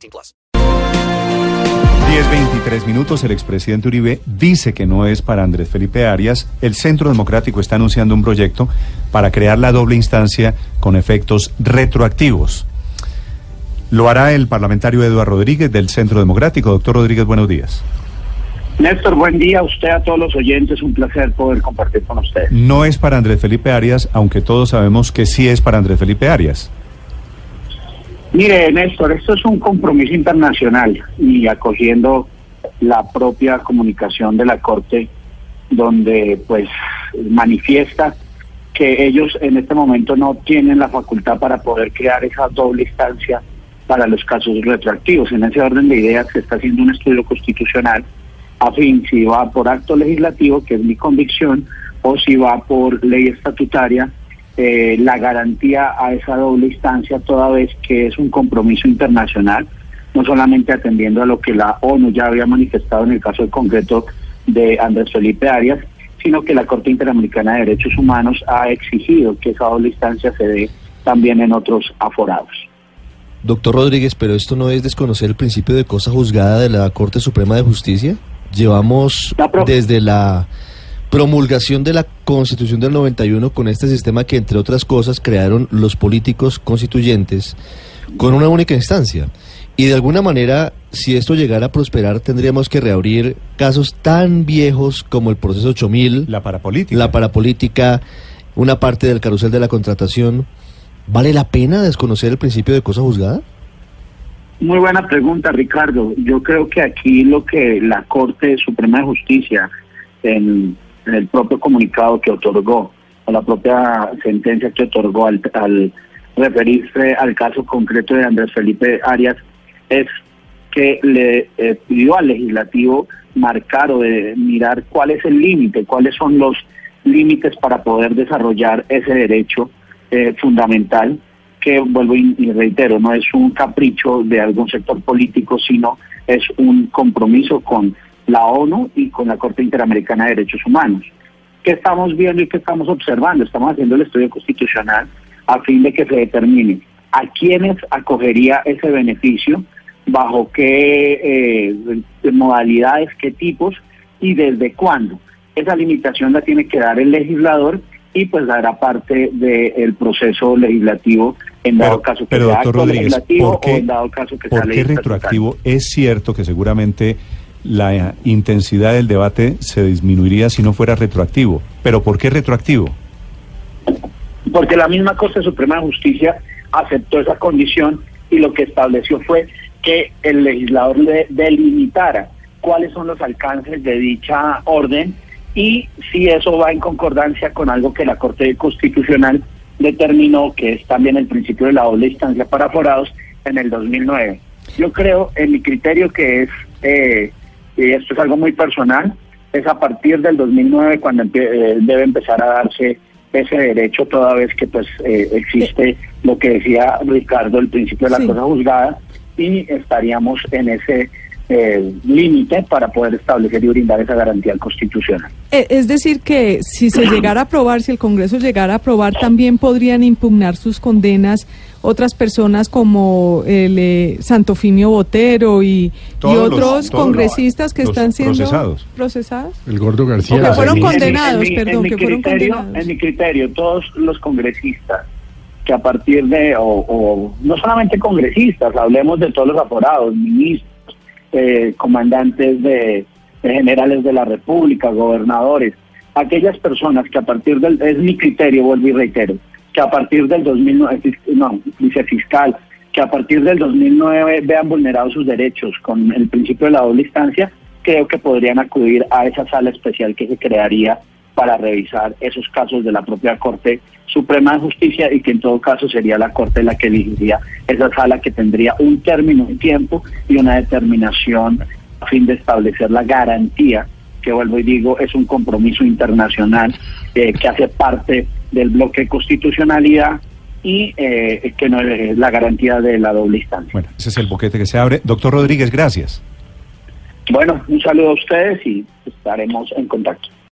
18 plus. 10-23 minutos, el expresidente Uribe dice que no es para Andrés Felipe Arias. El Centro Democrático está anunciando un proyecto para crear la doble instancia con efectos retroactivos. Lo hará el parlamentario Eduardo Rodríguez del Centro Democrático. Doctor Rodríguez, buenos días. Néstor, buen día a usted, a todos los oyentes. Un placer poder compartir con usted. No es para Andrés Felipe Arias, aunque todos sabemos que sí es para Andrés Felipe Arias. Mire, Néstor, esto es un compromiso internacional y acogiendo la propia comunicación de la Corte, donde pues manifiesta que ellos en este momento no tienen la facultad para poder crear esa doble instancia para los casos retroactivos. En ese orden de ideas se está haciendo un estudio constitucional a fin si va por acto legislativo, que es mi convicción, o si va por ley estatutaria, eh, la garantía a esa doble instancia, toda vez que es un compromiso internacional, no solamente atendiendo a lo que la ONU ya había manifestado en el caso concreto de Andrés Felipe Arias, sino que la Corte Interamericana de Derechos Humanos ha exigido que esa doble instancia se dé también en otros aforados. Doctor Rodríguez, pero esto no es desconocer el principio de cosa juzgada de la Corte Suprema de Justicia. Llevamos desde la promulgación de la Constitución del 91 con este sistema que, entre otras cosas, crearon los políticos constituyentes con una única instancia. Y de alguna manera, si esto llegara a prosperar, tendríamos que reabrir casos tan viejos como el proceso 8000, la parapolítica, la parapolítica, una parte del carrusel de la contratación. ¿Vale la pena desconocer el principio de cosa juzgada? Muy buena pregunta, Ricardo. Yo creo que aquí lo que la Corte Suprema de Justicia, en, el propio comunicado que otorgó, o la propia sentencia que otorgó al, referirse al caso concreto de Andrés Felipe Arias, es que le eh, pidió al legislativo marcar o de mirar cuál es el límite, cuáles son los límites para poder desarrollar ese derecho eh, fundamental que vuelvo y, reitero, no es un capricho de algún sector político, sino es un compromiso con la ONU y con la Corte Interamericana de Derechos Humanos. ¿Qué estamos viendo y qué estamos observando? Estamos haciendo el estudio constitucional a fin de que se determine a quiénes acogería ese beneficio, bajo qué eh, modalidades, qué tipos y desde cuándo. Esa limitación la tiene que dar el legislador y pues dará parte del proceso legislativo en dado caso que sea acto legislativo o en dado caso que sea ¿por qué retroactivo? Es cierto que seguramente la intensidad del debate se disminuiría si no fuera retroactivo, pero ¿por qué retroactivo? Porque la misma Corte Suprema de Justicia aceptó esa condición y lo que estableció fue que el legislador le delimitara cuáles son los alcances de dicha orden y si eso va en concordancia con algo que la Corte Constitucional determinó, que es también el principio de la doble instancia para forados, en el 2009. Yo creo, en mi criterio, que es, eh, y esto es algo muy personal, es a partir del 2009 cuando eh, debe empezar a darse ese derecho, toda vez que pues eh, existe lo que decía Ricardo, el principio de la cosa juzgada, y estaríamos en ese eh, límite para poder establecer y brindar esa garantía constitucional. Eh, es decir, que si se llegara a aprobar, si el Congreso llegara a aprobar, también podrían impugnar sus condenas otras personas como el eh, Santofimio Botero y, otros congresistas que están siendo procesados. procesados. El Gordo García. que fueron condenados, perdón, que fueron condenados. En mi criterio, todos los congresistas que a partir de, o no solamente congresistas, hablemos de todos los aforados, ministros, eh, comandantes de, generales de la República, gobernadores, aquellas personas que a partir del, es mi criterio, vuelvo y reitero, que a partir del 2009, no, fiscal, que a partir del 2009 vean vulnerados sus derechos con el principio de la doble instancia, creo que podrían acudir a esa sala especial que se crearía para revisar esos casos de la propia Corte Suprema de Justicia y que en todo caso sería la Corte la que elegiría esa sala que tendría un término, un tiempo y una determinación a fin de establecer la garantía, que vuelvo y digo, es un compromiso internacional eh, que hace parte del bloque de constitucionalidad y eh, que no es la garantía de la doble instancia. Bueno, ese es el boquete que se abre. Doctor Rodríguez, gracias. Bueno, un saludo a ustedes y estaremos en contacto.